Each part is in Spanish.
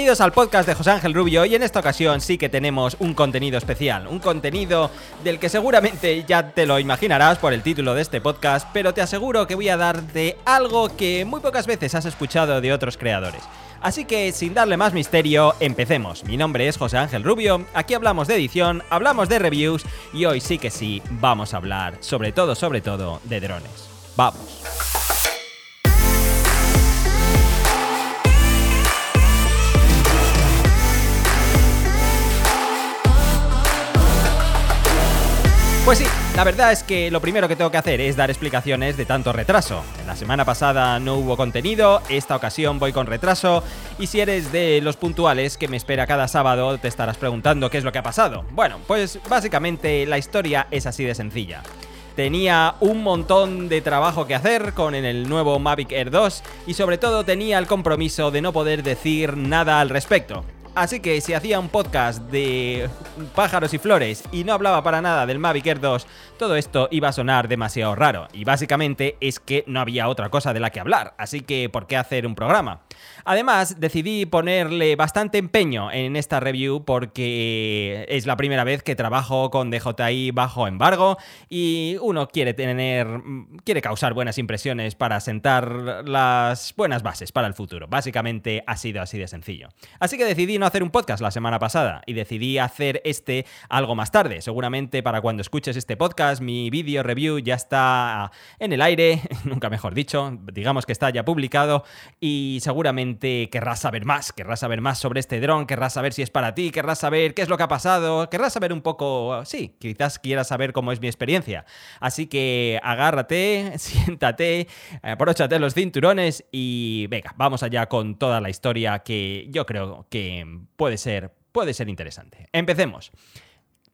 Bienvenidos al podcast de José Ángel Rubio y en esta ocasión sí que tenemos un contenido especial, un contenido del que seguramente ya te lo imaginarás por el título de este podcast, pero te aseguro que voy a darte algo que muy pocas veces has escuchado de otros creadores. Así que sin darle más misterio, empecemos. Mi nombre es José Ángel Rubio, aquí hablamos de edición, hablamos de reviews y hoy sí que sí vamos a hablar sobre todo, sobre todo, de drones. Vamos. Pues sí, la verdad es que lo primero que tengo que hacer es dar explicaciones de tanto retraso. La semana pasada no hubo contenido, esta ocasión voy con retraso, y si eres de los puntuales que me espera cada sábado, te estarás preguntando qué es lo que ha pasado. Bueno, pues básicamente la historia es así de sencilla. Tenía un montón de trabajo que hacer con el nuevo Mavic Air 2 y sobre todo tenía el compromiso de no poder decir nada al respecto. Así que si hacía un podcast de pájaros y flores y no hablaba para nada del Mavic Air 2, todo esto iba a sonar demasiado raro. Y básicamente es que no había otra cosa de la que hablar. Así que, ¿por qué hacer un programa? Además, decidí ponerle bastante empeño en esta review porque es la primera vez que trabajo con DJI bajo embargo y uno quiere tener quiere causar buenas impresiones para sentar las buenas bases para el futuro. Básicamente ha sido así de sencillo. Así que decidí no hacer un podcast la semana pasada y decidí hacer este algo más tarde. Seguramente para cuando escuches este podcast mi vídeo review ya está en el aire, nunca mejor dicho, digamos que está ya publicado y seguramente querrás saber más, querrás saber más sobre este dron, querrás saber si es para ti, querrás saber qué es lo que ha pasado, querrás saber un poco, sí, quizás quieras saber cómo es mi experiencia. Así que agárrate, siéntate, apróchate los cinturones y venga, vamos allá con toda la historia que yo creo que puede ser, puede ser interesante. Empecemos.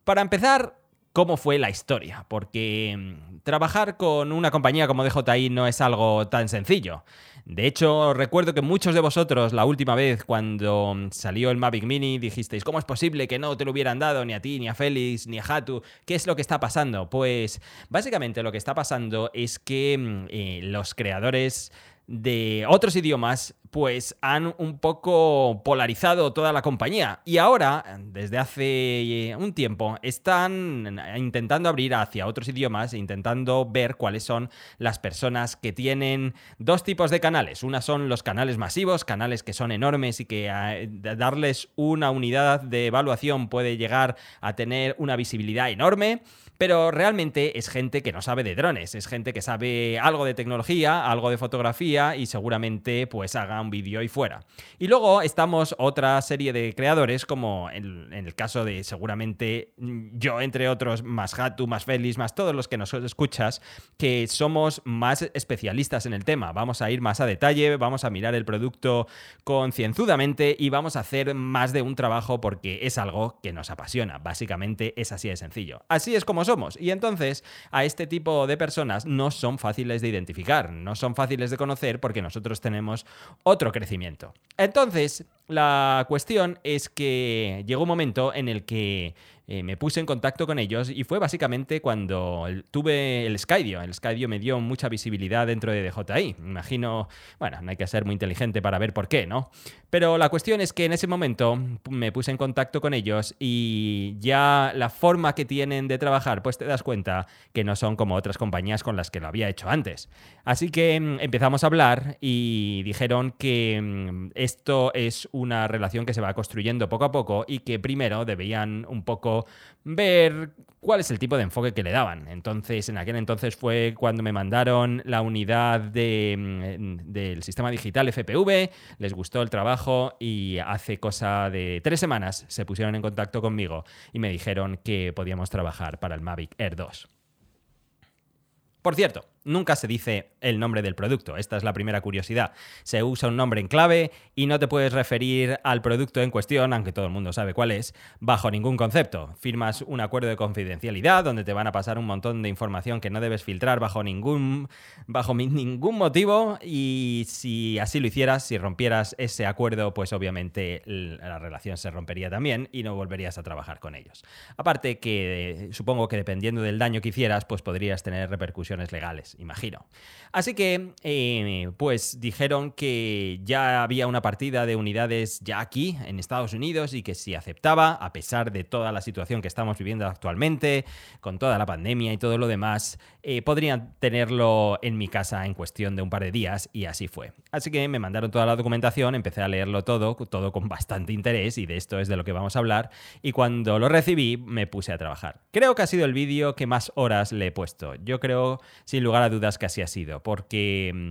Para empezar, ¿cómo fue la historia? Porque mm, trabajar con una compañía como DJI no es algo tan sencillo. De hecho, recuerdo que muchos de vosotros la última vez cuando salió el Mavic Mini dijisteis, ¿cómo es posible que no te lo hubieran dado ni a ti, ni a Félix, ni a Hatu? ¿Qué es lo que está pasando? Pues básicamente lo que está pasando es que mm, eh, los creadores de otros idiomas pues han un poco polarizado toda la compañía y ahora, desde hace un tiempo, están intentando abrir hacia otros idiomas e intentando ver cuáles son las personas que tienen dos tipos de canales. Una son los canales masivos, canales que son enormes y que eh, darles una unidad de evaluación puede llegar a tener una visibilidad enorme. Pero realmente es gente que no sabe de drones, es gente que sabe algo de tecnología, algo de fotografía y seguramente pues haga un vídeo y fuera. Y luego estamos otra serie de creadores como en, el caso de seguramente yo entre otros, más Hatu, más Félix, más todos los que nos escuchas, que somos más especialistas en el tema. Vamos a ir más a detalle, vamos a mirar el producto concienzudamente y vamos a hacer más de un trabajo porque es algo que nos apasiona. Básicamente es así de sencillo. Así es como somos. Y entonces a este tipo de personas no son fáciles de identificar, no son fáciles de conocer porque nosotros tenemos otro crecimiento. Entonces, la cuestión es que llegó un momento en el que eh, me puse en contacto con ellos y fue básicamente cuando tuve el Skydio. El Skydio me dio mucha visibilidad dentro de DJI. Imagino, bueno, no hay que ser muy inteligente para ver por qué, ¿no? Pero la cuestión es que en ese momento me puse en contacto con ellos y ya la forma que tienen de trabajar, pues te das cuenta que no son como otras compañías con las que lo había hecho antes. Así que mm, empezamos a hablar y dijeron que mm, esto es una relación que se va construyendo poco a poco y que primero debían un poco ver cuál es el tipo de enfoque que le daban. Entonces, en aquel entonces fue cuando me mandaron la unidad mm, del sistema digital FPV, les gustó el trabajo y hace cosa de tres semanas se pusieron en contacto conmigo y me dijeron que podíamos trabajar para el Mavic Air 2. Por cierto, nunca se dice el nombre del producto. Esta es la primera curiosidad. Se usa un nombre en clave y no te puedes referir al producto en cuestión, aunque todo el mundo sabe cuál es, bajo ningún concepto. Firmas un acuerdo de confidencialidad donde te van a pasar un montón de información que no debes filtrar bajo ningún, bajo ningún motivo y si así lo hicieras, si rompieras ese acuerdo, pues obviamente la relación se rompería también y no volverías a trabajar con ellos. Aparte que supongo que dependiendo del daño que hicieras, pues podrías tener repercusiones legales imagino. Así que, eh, pues dijeron que ya había una partida de unidades ya aquí, en Estados Unidos, y que si aceptaba, a pesar de toda la situación que estamos viviendo actualmente, con toda la pandemia y todo lo demás, eh, podrían tenerlo en mi casa en cuestión de un par de días, y así fue. Así que me mandaron toda la documentación, empecé a leerlo todo, todo con bastante interés, y de esto es de lo que vamos a hablar, y cuando lo recibí me puse a trabajar. Creo que ha sido el vídeo que más horas le he puesto. Yo creo, sin lugar a dudas, que así ha sido porque mm,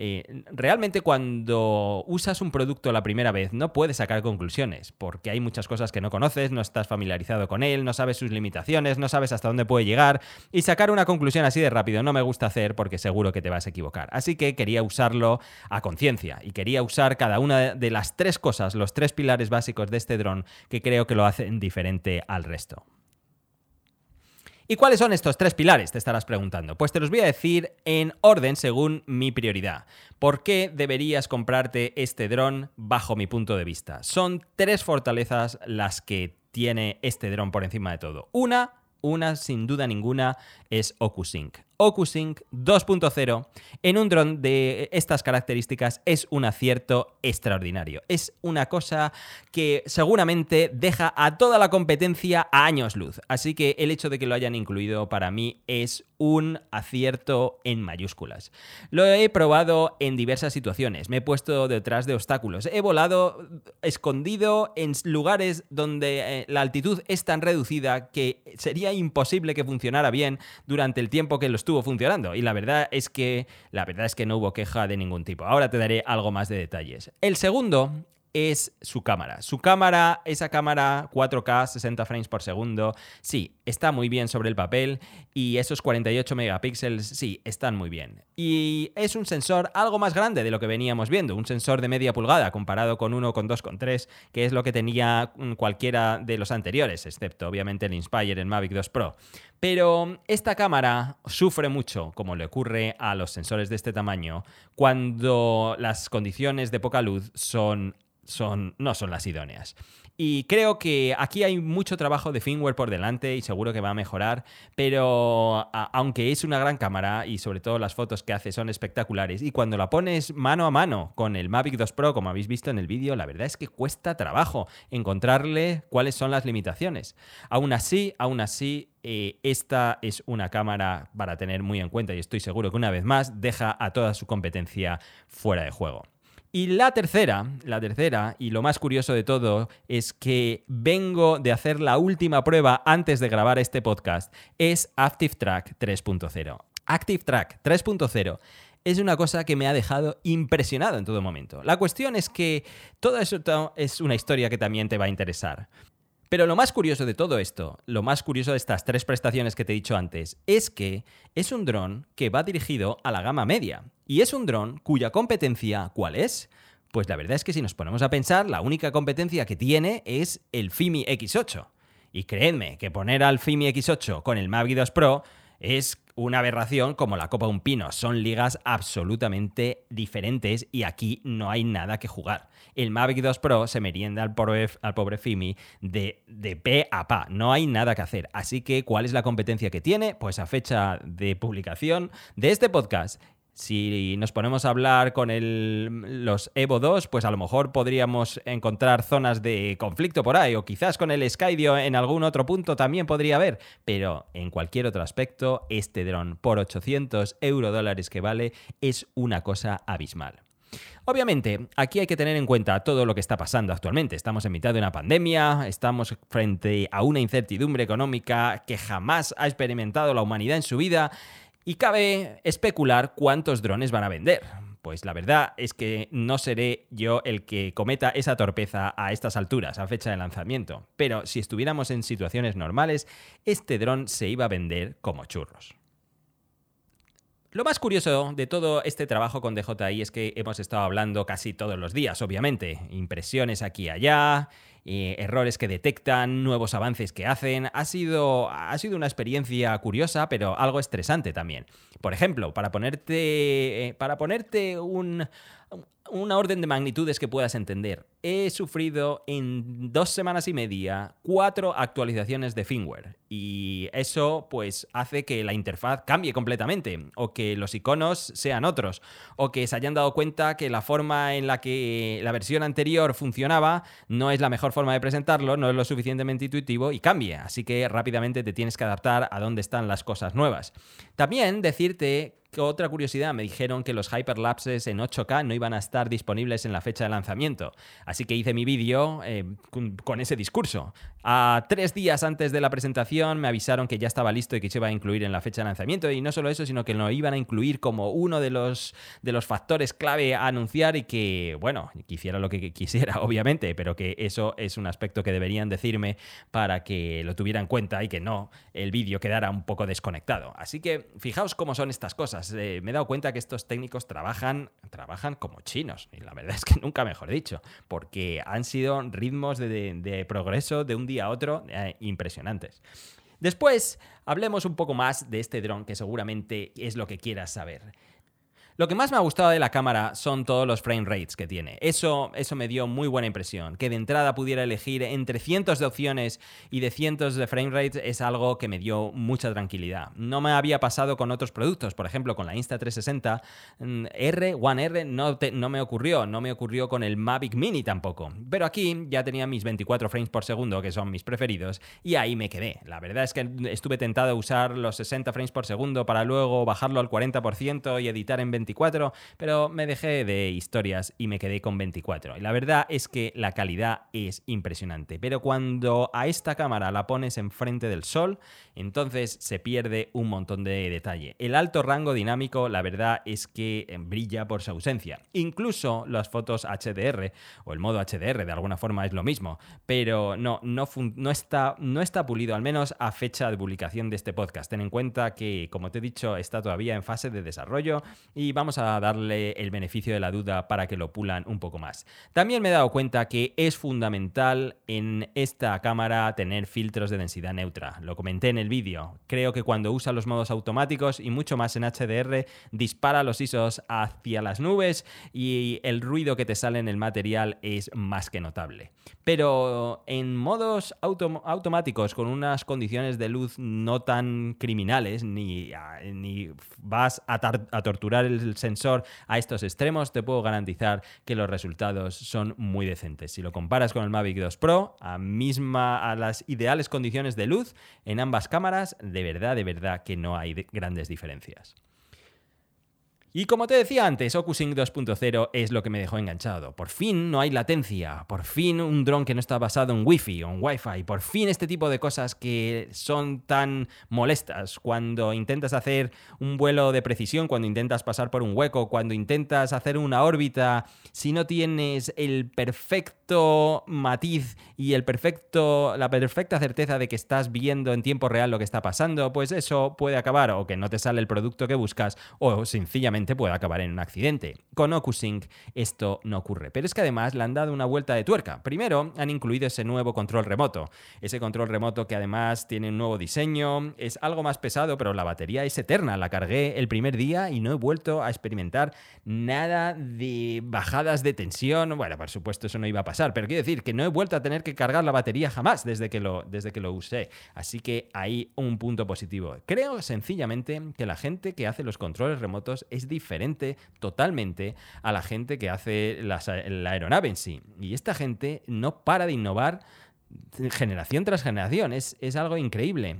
eh, realmente cuando usas un producto la primera vez no puedes sacar conclusiones, porque hay muchas cosas que no conoces, no estás familiarizado con él, no sabes sus limitaciones, no sabes hasta dónde puede llegar, y sacar una conclusión así de rápido no me gusta hacer porque seguro que te vas a equivocar. Así que quería usarlo a conciencia y quería usar cada una de las tres cosas, los tres pilares básicos de este dron que creo que lo hacen diferente al resto. ¿Y cuáles son estos tres pilares? Te estarás preguntando. Pues te los voy a decir en orden según mi prioridad. ¿Por qué deberías comprarte este dron bajo mi punto de vista? Son tres fortalezas las que tiene este dron por encima de todo. Una, una sin duda ninguna, es OcuSync. OcuSync 2.0 en un dron de estas características es un acierto extraordinario. Es una cosa que seguramente deja a toda la competencia a años luz. Así que el hecho de que lo hayan incluido para mí es un acierto en mayúsculas. Lo he probado en diversas situaciones. Me he puesto detrás de obstáculos. He volado escondido en lugares donde eh, la altitud es tan reducida que sería imposible que funcionara bien durante el tiempo que lo estuvo funcionando. Y la verdad es que la verdad es que no hubo queja de ningún tipo. Ahora te daré algo más de detalles. El segundo es su cámara. Su cámara, esa cámara 4K, 60 frames por segundo, sí, está muy bien sobre el papel y esos 48 megapíxeles, sí, están muy bien. Y es un sensor algo más grande de lo que veníamos viendo, un sensor de media pulgada comparado con uno con 2,3, que es lo que tenía mm, cualquiera de los anteriores, excepto obviamente el Inspire, el Mavic 2 Pro. Pero esta cámara sufre mucho, como le ocurre a los sensores de este tamaño, cuando las condiciones de poca luz son son, no son las idóneas. Y creo que aquí hay mucho trabajo de firmware por delante y seguro que va a mejorar, pero aunque es una gran cámara y sobre todo las fotos que hace son espectaculares, y cuando la pones mano a mano con el Mavic 2 Pro, como habéis visto en el vídeo, la verdad es que cuesta trabajo encontrarle cuáles son las limitaciones. Aún así, aún así, eh, esta es una cámara para tener muy en cuenta y estoy seguro que una vez más deja a toda su competencia fuera de juego. Y la tercera, la tercera, y lo más curioso de todo, es que vengo de hacer la última prueba antes de grabar este podcast, es Active Track 3.0. Active Track 3.0 es una cosa que me ha dejado impresionado en todo momento. La cuestión es que todo eso es una historia que también te va a interesar. Pero lo más curioso de todo esto, lo más curioso de estas tres prestaciones que te he dicho antes, es que es un dron que va dirigido a la gama media. Y es un dron cuya competencia, ¿cuál es? Pues la verdad es que si nos ponemos a pensar, la única competencia que tiene es el FIMI X8. Y creedme que poner al FIMI X8 con el Mavic 2 Pro es una aberración como la Copa Un Pino. Son ligas absolutamente diferentes y aquí no hay nada que jugar. El Mavic 2 Pro se merienda al pobre, al pobre Fimi de, de pe a pa. No hay nada que hacer. Así que, ¿cuál es la competencia que tiene? Pues a fecha de publicación de este podcast si nos ponemos a hablar con el, los Evo 2, pues a lo mejor podríamos encontrar zonas de conflicto por ahí, o quizás con el Skydio en algún otro punto también podría haber, pero en cualquier otro aspecto, este dron por 800 euro dólares que vale es una cosa abismal. Obviamente, aquí hay que tener en cuenta todo lo que está pasando actualmente. Estamos en mitad de una pandemia, estamos frente a una incertidumbre económica que jamás ha experimentado la humanidad en su vida y cabe especular cuántos drones van a vender. Pues la verdad es que no seré yo el que cometa esa torpeza a estas alturas, a fecha de lanzamiento. Pero si estuviéramos en situaciones normales, este dron se iba a vender como churros. Lo más curioso de todo este trabajo con DJI es que hemos estado hablando casi todos los días, obviamente. Impresiones aquí y allá, eh, errores que detectan, nuevos avances que hacen. Ha sido, ha sido una experiencia curiosa, pero algo estresante también. Por ejemplo, para ponerte, eh, para ponerte un, una orden de magnitudes que puedas entender. He sufrido en dos semanas y media cuatro actualizaciones de firmware y eso pues hace que la interfaz cambie completamente o que los iconos sean otros o que se hayan dado cuenta que la forma en la que la versión anterior funcionaba no es la mejor forma de presentarlo, no es lo suficientemente intuitivo y cambie. Así que rápidamente te tienes que adaptar a dónde están las cosas nuevas. También decirte otra curiosidad, me dijeron que los hyperlapses en 8K no iban a estar disponibles en la fecha de lanzamiento. Así que hice mi vídeo eh, con, ese discurso. A tres días antes de la presentación me avisaron que ya estaba listo y que se iba a incluir en la fecha de lanzamiento. Y no solo eso, sino que lo iban a incluir como uno de los, de los factores clave a anunciar y que, bueno, quisiera lo que quisiera, obviamente, pero que eso es un aspecto que deberían decirme para que lo tuviera en cuenta y que no el vídeo quedara un poco desconectado. Así que fijaos cómo son estas cosas. Eh, me he dado cuenta que estos técnicos trabajan, trabajan como chinos, y la verdad es que nunca mejor dicho, porque han sido ritmos de, progreso de un día a otro eh, impresionantes. Después, hablemos un poco más de este dron que seguramente es lo que quieras saber. Lo que más me ha gustado de la cámara son todos los frame rates que tiene. Eso, eso me dio muy buena impresión. Que de entrada pudiera elegir entre cientos de opciones y de cientos de frame rates es algo que me dio mucha tranquilidad. No me había pasado con otros productos, por ejemplo, con la Insta360 mm, R, One R no, me ocurrió, no me ocurrió con el Mavic Mini tampoco. Pero aquí ya tenía mis 24 frames por segundo, que son mis preferidos, y ahí me quedé. La verdad es que estuve tentado a usar los 60 frames por segundo para luego bajarlo al 40% y editar en 20 pero me dejé de historias y me quedé con 24. Y la verdad es que la calidad es impresionante, pero cuando a esta cámara la pones enfrente del sol, entonces se pierde un montón de detalle. El alto rango dinámico, la verdad es que eh, brilla por su ausencia. Incluso las fotos HDR o el modo HDR de alguna forma es lo mismo, pero no, no, no, está, no está pulido, al menos a fecha de publicación de este podcast. Ten en cuenta que, como te he dicho, está todavía en fase de desarrollo y vamos a darle el beneficio de la duda para que lo pulan un poco más. También me he dado cuenta que es fundamental en esta cámara tener filtros de densidad neutra. Lo comenté en el vídeo. Creo que cuando usa los modos automáticos y mucho más en HDR, dispara los ISOs hacia las nubes y el ruido que te sale en el material es más que notable. Pero en modos automáticos con unas condiciones de luz no tan criminales, ni, ni vas a, a torturar el sensor a estos extremos, te puedo garantizar que los resultados son muy decentes. Si lo comparas con el Mavic 2 Pro, a, misma, a las ideales condiciones de luz en ambas cámaras, de verdad, de verdad que no hay grandes diferencias. Y como te decía antes, OcuSync 2.0 es lo que me dejó enganchado. Por fin no hay latencia, por fin un dron que no está basado en Wi-Fi en Wi-Fi, por fin este tipo de cosas que son tan molestas cuando intentas hacer un vuelo de precisión, cuando intentas pasar por un hueco, cuando intentas hacer una órbita, si no tienes el perfecto matiz y el perfecto, la perfecta certeza de que estás viendo en tiempo real lo que está pasando, pues eso puede acabar o que no te sale el producto que buscas o sencillamente puede acabar en un accidente. Con OcuSync esto no ocurre, pero es que además le han dado una vuelta de tuerca. Primero, han incluido ese nuevo control remoto. Ese control remoto que además tiene un nuevo diseño, es algo más pesado, pero la batería es eterna. La cargué el primer día y no he vuelto a experimentar nada de bajadas de tensión. Bueno, por supuesto eso no iba a pasar, pero quiero decir que no he vuelto a tener que cargar la batería jamás desde que lo, desde que lo usé. Así que hay un punto positivo. Creo sencillamente que la gente que hace los controles remotos es diferente totalmente a la gente que hace la aeronave en sí. Y esta gente no para de innovar generación tras generación. Es, algo increíble.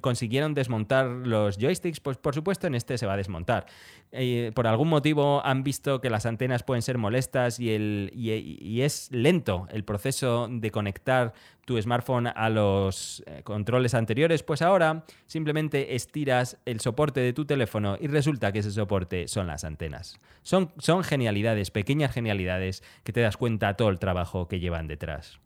Consiguieron desmontar los joysticks, pues por supuesto en este se va a desmontar. Eh, por algún motivo han visto que las antenas pueden ser molestas y, el, y, es lento el proceso de conectar tu smartphone a los eh, controles anteriores, pues ahora simplemente estiras el soporte de tu teléfono y resulta que ese soporte son las antenas. Son, son genialidades, pequeñas genialidades que te das cuenta todo el trabajo que llevan detrás.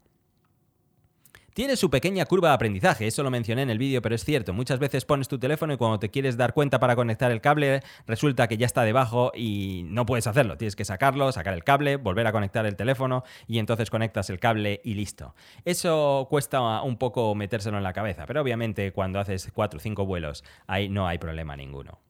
Tiene su pequeña curva de aprendizaje, eso lo mencioné en el vídeo, pero es cierto, muchas veces pones tu teléfono y cuando te quieres dar cuenta para conectar el cable, resulta que ya está debajo y no puedes hacerlo. Tienes que sacarlo, sacar el cable, volver a conectar el teléfono y entonces conectas el cable y listo. Eso cuesta un poco metérselo en la cabeza, pero obviamente cuando haces 4 o 5 vuelos, ahí no hay problema ninguno.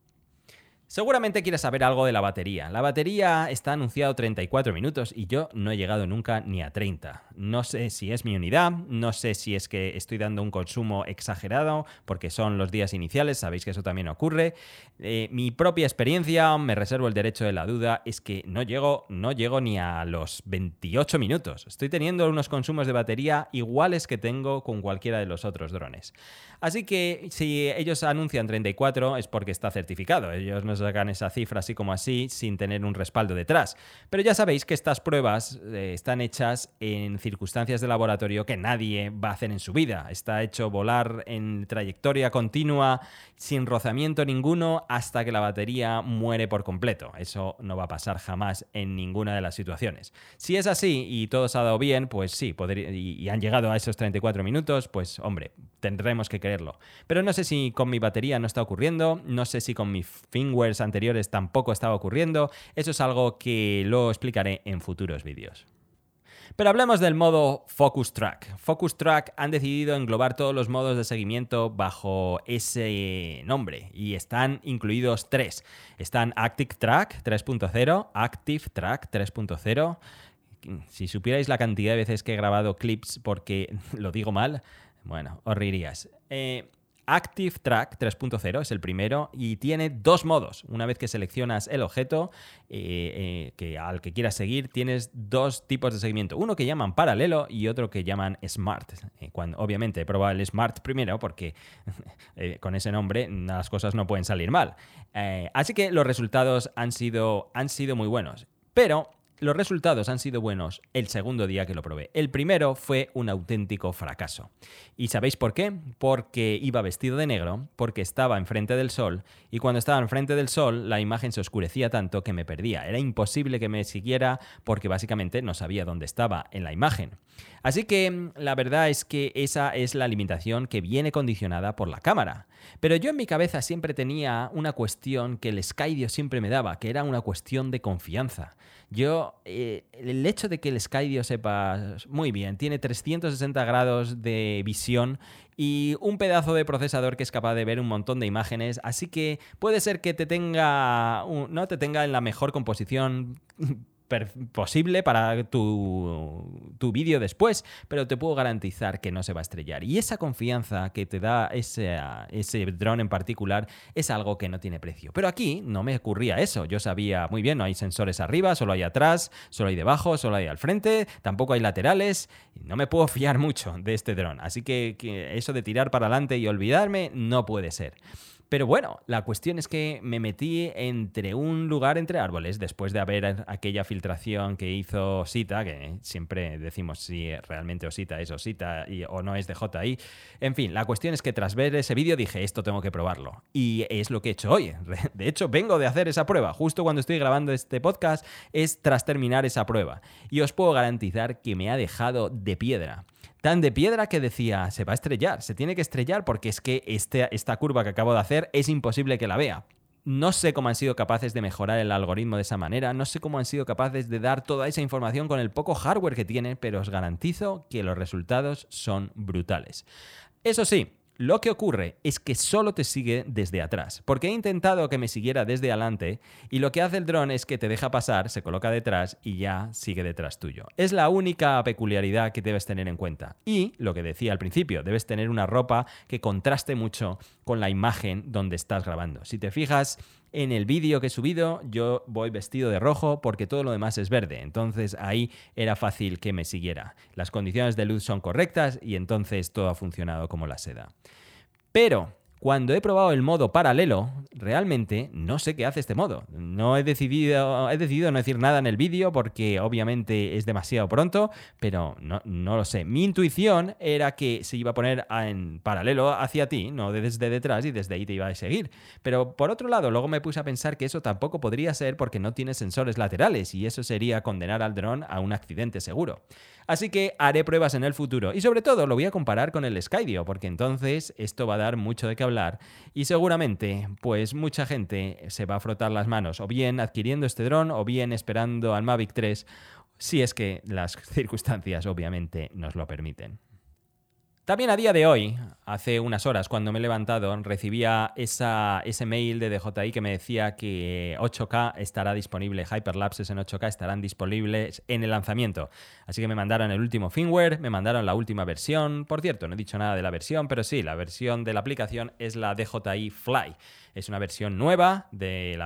Seguramente quieres saber algo de la batería. La batería está anunciado 34 minutos y yo no he llegado nunca ni a 30. No sé si es mi unidad, no sé si es que estoy dando un consumo exagerado porque son los días iniciales, sabéis que eso también ocurre. Eh, mi propia experiencia, me reservo el derecho de la duda, es que no llego, no llego ni a los 28 minutos. Estoy teniendo unos consumos de batería iguales que tengo con cualquiera de los otros drones. Así que si ellos anuncian 34 es porque está certificado. Ellos no sacan esa cifra así como así sin tener un respaldo detrás. Pero ya sabéis que estas pruebas eh, están hechas en circunstancias de laboratorio que nadie va a hacer en su vida. Está hecho volar en trayectoria continua sin rozamiento ninguno hasta que la batería muere por completo. Eso no va a pasar jamás en ninguna de las situaciones. Si es así y todo se ha dado bien, pues sí, y han llegado a esos 34 minutos, pues hombre, tendremos que creerlo. Pero no sé si con mi batería no está ocurriendo, no sé si con mis firmwares anteriores tampoco estaba ocurriendo. Eso es algo que lo explicaré en futuros vídeos. Pero hablemos del modo Focus Track. Focus Track han decidido englobar todos los modos de seguimiento bajo ese nombre y están incluidos tres. Están Active Track 3.0, Active Track 3.0. Si supierais la cantidad de veces que he grabado clips porque lo digo mal, bueno, os reirías. Eh, Active Track 3.0 es el primero y tiene dos modos. Una vez que seleccionas el objeto eh, eh, que al que quieras seguir, tienes dos tipos de seguimiento. Uno que llaman paralelo y otro que llaman Smart. cuando, obviamente he probado el Smart primero porque con ese nombre las cosas no pueden salir mal. así que los resultados han sido, han sido muy buenos. Pero los resultados han sido buenos el segundo día que lo probé. El primero fue un auténtico fracaso. ¿Y sabéis por qué? Porque iba vestido de negro, porque estaba enfrente del sol, y cuando estaba enfrente del sol la imagen se oscurecía tanto que me perdía. Era imposible que me siguiera porque básicamente no sabía dónde estaba en la imagen. Así que la verdad es que esa es la limitación que viene condicionada por la cámara. Pero yo en mi cabeza siempre tenía una cuestión que el Skydio siempre me daba, que era una cuestión de confianza. Yo, eh, el hecho de que el Skydio sepa muy bien, tiene 360 grados de visión y un pedazo de procesador que es capaz de ver un montón de imágenes, así que puede ser que te tenga, no te tenga en la mejor composición posible para tu, tu vídeo después, pero te puedo garantizar que no se va a estrellar. Y esa confianza que te da ese, ese dron en particular es algo que no tiene precio. Pero aquí no me ocurría eso. Yo sabía muy bien, no hay sensores arriba, solo hay atrás, solo hay debajo, solo hay al frente, tampoco hay laterales. No me puedo fiar mucho de este dron. Así que, que eso de tirar para adelante y olvidarme no puede ser. Pero bueno, la cuestión es que me metí entre un lugar entre árboles después de haber aquella filtración que hizo Osita, que siempre decimos si realmente Osita es Osita o no es de JI. En fin, la cuestión es que tras ver ese vídeo dije, esto tengo que probarlo. Y es lo que he hecho hoy. De hecho, vengo de hacer esa prueba. Justo cuando estoy grabando este podcast es tras terminar esa prueba. Y os puedo garantizar que me ha dejado de piedra tan de piedra que decía, se va a estrellar, se tiene que estrellar porque es que este, esta curva que acabo de hacer es imposible que la vea. No sé cómo han sido capaces de mejorar el algoritmo de esa manera, no sé cómo han sido capaces de dar toda esa información con el poco hardware que tiene, pero os garantizo que los resultados son brutales. Eso sí, lo que ocurre es que solo te sigue desde atrás, porque he intentado que me siguiera desde adelante y lo que hace el dron es que te deja pasar, se coloca detrás y ya sigue detrás tuyo. Es la única peculiaridad que debes tener en cuenta. Y lo que decía al principio, debes tener una ropa que contraste mucho con la imagen donde estás grabando. Si te fijas, en el vídeo que he subido yo voy vestido de rojo porque todo lo demás es verde, entonces ahí era fácil que me siguiera. Las condiciones de luz son correctas y entonces todo ha funcionado como la seda. Pero cuando he probado el modo paralelo, realmente no sé qué hace este modo. No he decidido, he decidido no decir nada en el vídeo porque obviamente es demasiado pronto, pero no, no, lo sé. Mi intuición era que se iba a poner en paralelo hacia ti, no desde detrás y desde ahí te iba a seguir. Pero por otro lado, luego me puse a pensar que eso tampoco podría ser porque no tiene sensores laterales y eso sería condenar al dron a un accidente seguro. Así que haré pruebas en el futuro y sobre todo lo voy a comparar con el Skydio porque entonces esto va a dar mucho de qué hablar y seguramente pues mucha gente se va a frotar las manos o bien adquiriendo este dron o bien esperando al Mavic 3 si es que las circunstancias obviamente nos lo permiten. También a día de hoy, hace unas horas cuando me he levantado, recibía ese mail de DJI que me decía que 8K estará disponible, Hyperlapses en 8K estarán disponibles en el lanzamiento. Así que me mandaron el último firmware, me mandaron la última versión. Por cierto, no he dicho nada de la versión, pero sí, la versión de la aplicación es la DJI Fly. Es una versión nueva de,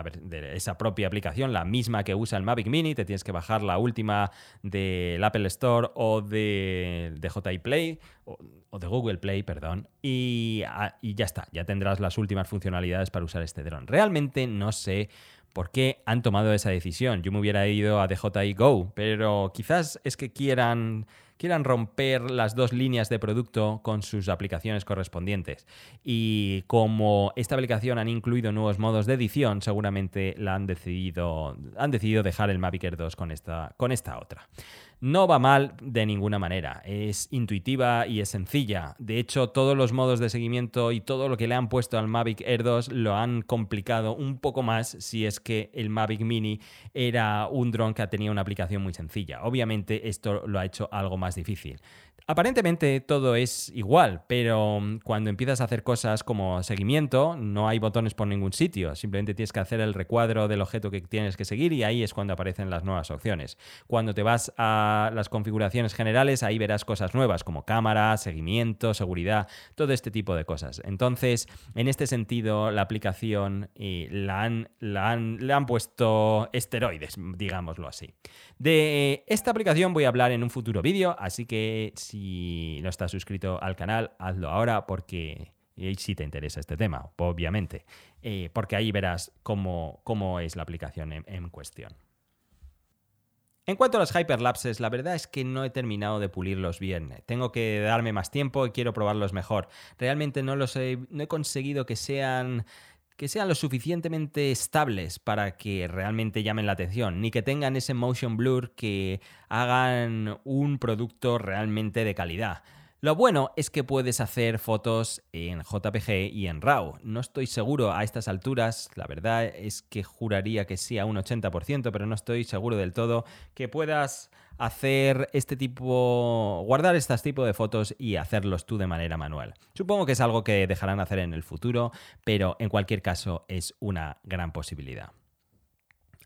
esa propia aplicación, la misma que usa el Mavic Mini. Te tienes que bajar la última del Apple Store o de DJI Play, o, de Google Play, perdón. Y, ah, y ya está, ya tendrás las últimas funcionalidades para usar este dron. Realmente no sé por qué han tomado esa decisión. Yo me hubiera ido a DJI Go, pero quizás es que quieran quieran romper las dos líneas de producto con sus aplicaciones correspondientes. Y como esta aplicación han incluido nuevos modos de edición, seguramente la han decidido, han decidido dejar el Mavic Air 2 con esta, con esta otra. No va mal de ninguna manera, es intuitiva y es sencilla. De hecho, todos los modos de seguimiento y todo lo que le han puesto al Mavic Air 2 lo han complicado un poco más si es que el Mavic Mini era un dron que tenía una aplicación muy sencilla. Obviamente esto lo ha hecho algo más difícil. Aparentemente todo es igual, pero mm, cuando empiezas a hacer cosas como seguimiento, no hay botones por ningún sitio, simplemente tienes que hacer el recuadro del objeto que tienes que seguir y ahí es cuando aparecen las nuevas opciones. Cuando te vas a las configuraciones generales, ahí verás cosas nuevas como cámara, seguimiento, seguridad, todo este tipo de cosas. Entonces, en este sentido, la aplicación eh, la han, le han puesto esteroides, digámoslo así. De esta aplicación voy a hablar en un futuro vídeo, así que si si no estás suscrito al canal, hazlo ahora porque si te interesa este tema, obviamente, eh, porque ahí verás cómo, cómo es la aplicación en, cuestión. En cuanto a los hyperlapses, la verdad es que no he terminado de pulirlos bien. Tengo que darme más tiempo y quiero probarlos mejor. Realmente no los he, no he conseguido que sean que sean lo suficientemente estables para que realmente llamen la atención, ni que tengan ese motion blur que hagan un producto realmente de calidad. Lo bueno es que puedes hacer fotos en JPG y en RAW. No estoy seguro a estas alturas, la verdad es que juraría que sí a un 80%, pero no estoy seguro del todo que puedas hacer este tipo, guardar este tipo de fotos y hacerlos tú de manera manual. Supongo que es algo que dejarán hacer en el futuro, pero en cualquier caso es una gran posibilidad.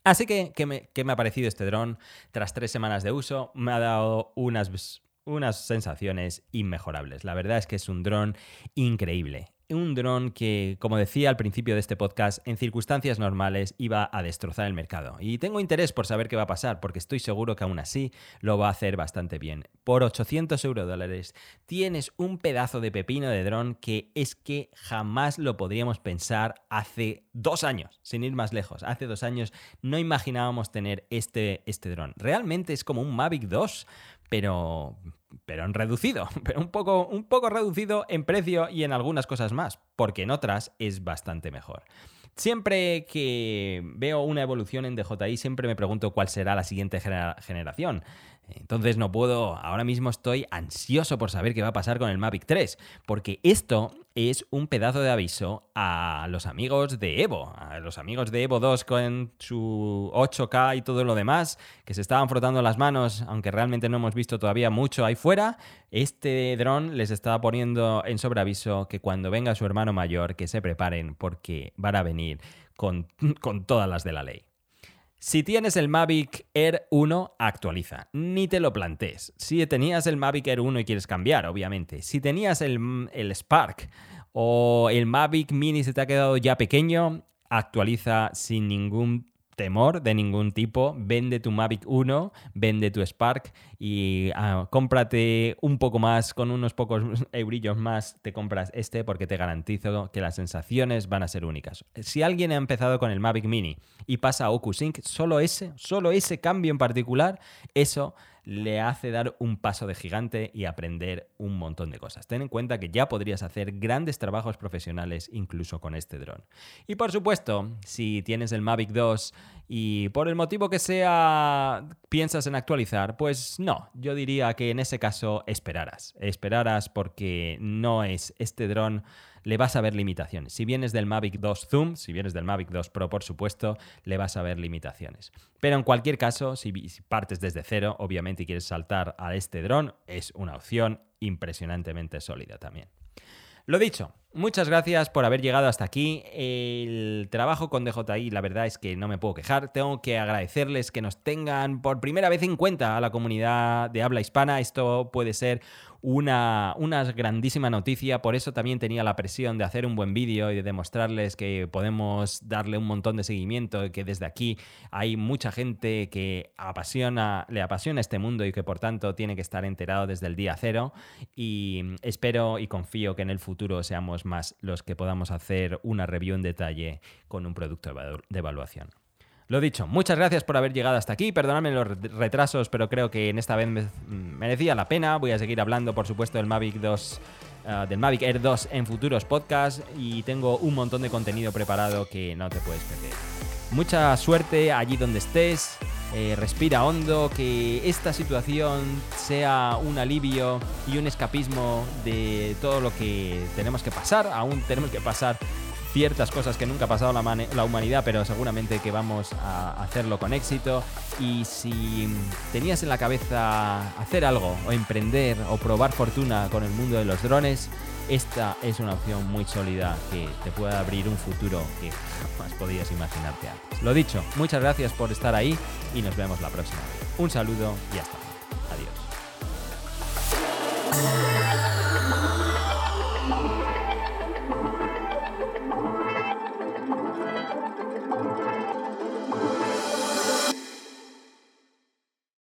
Así que, ¿qué me, qué me ha parecido este dron? Tras tres semanas de uso, me ha dado unas unas sensaciones inmejorables. La verdad es que es un dron increíble. Un dron que, como decía al principio de este podcast, en circunstancias normales iba a destrozar el mercado. Y tengo interés por saber qué va a pasar, porque estoy seguro que aún así lo va a hacer bastante bien. Por 800 euros dólares tienes un pedazo de pepino de dron que es que jamás lo podríamos pensar hace dos años, sin ir más lejos. Hace dos años no imaginábamos tener este, este dron. Realmente es como un Mavic 2 pero, pero en reducido, pero un poco, un poco reducido en precio y en algunas cosas más, porque en otras es bastante mejor. Siempre que veo una evolución en DJI, siempre me pregunto cuál será la siguiente generación. Entonces no puedo, ahora mismo estoy ansioso por saber qué va a pasar con el Mavic 3, porque esto es un pedazo de aviso a los amigos de Evo, a los amigos de Evo 2 con su 8K y todo lo demás, que se estaban frotando las manos, aunque realmente no hemos visto todavía mucho ahí fuera. Este dron les estaba poniendo en sobreaviso que cuando venga su hermano mayor, que se preparen porque van a venir con, con todas las de la ley. Si tienes el Mavic Air 1, actualiza. Ni te lo plantees. Si tenías el Mavic Air 1 y quieres cambiar, obviamente. Si tenías el, el Spark o el Mavic Mini se te ha quedado ya pequeño, actualiza sin ningún temor de ningún tipo, vende tu Mavic 1, vende tu Spark y ah, cómprate un poco más, con unos pocos eurillos más, te compras este porque te garantizo que las sensaciones van a ser únicas. Si alguien ha empezado con el Mavic Mini y pasa a OcuSync, solo ese, solo ese cambio en particular, eso le hace dar un paso de gigante y aprender un montón de cosas. Ten en cuenta que ya podrías hacer grandes trabajos profesionales incluso con este dron. Y por supuesto, si tienes el Mavic 2 y por el motivo que sea piensas en actualizar, pues no, yo diría que en ese caso esperaras. Esperaras porque no es este dron le vas a ver limitaciones. Si vienes del Mavic 2 Zoom, si vienes del Mavic 2 Pro, por supuesto, le vas a ver limitaciones. Pero en cualquier caso, si partes desde cero, obviamente, y quieres saltar a este dron, es una opción impresionantemente sólida también. Lo dicho, muchas gracias por haber llegado hasta aquí. El trabajo con DJI, la verdad es que no me puedo quejar. Tengo que agradecerles que nos tengan por primera vez en cuenta a la comunidad de habla hispana. Esto puede ser una, una grandísima noticia, por eso también tenía la presión de hacer un buen vídeo y de demostrarles que podemos darle un montón de seguimiento, y que desde aquí hay mucha gente que apasiona, le apasiona este mundo y que por tanto tiene que estar enterado desde el día cero y espero y confío que en el futuro seamos más los que podamos hacer una review en detalle con un producto de evaluación. Lo dicho, muchas gracias por haber llegado hasta aquí. Perdonadme los retrasos, pero creo que en esta vez merecía la pena. Voy a seguir hablando, por supuesto, del Mavic 2. Ah, del Mavic Air 2 en futuros podcasts y tengo un montón de contenido preparado que no te puedes perder. Mucha suerte allí donde estés, eh, respira hondo, que esta situación sea un alivio y un escapismo de todo lo que tenemos que pasar, aún tenemos que pasar ciertas cosas que nunca ha pasado la, la, humanidad, pero seguramente que vamos a hacerlo con éxito. Y si tenías en la cabeza hacer algo, o emprender, o probar fortuna con el mundo de los drones, esta es una opción muy sólida que te puede abrir un futuro que jamás podías imaginarte antes. Lo dicho, muchas gracias por estar ahí y nos vemos la próxima. Un saludo y hasta luego. Adiós.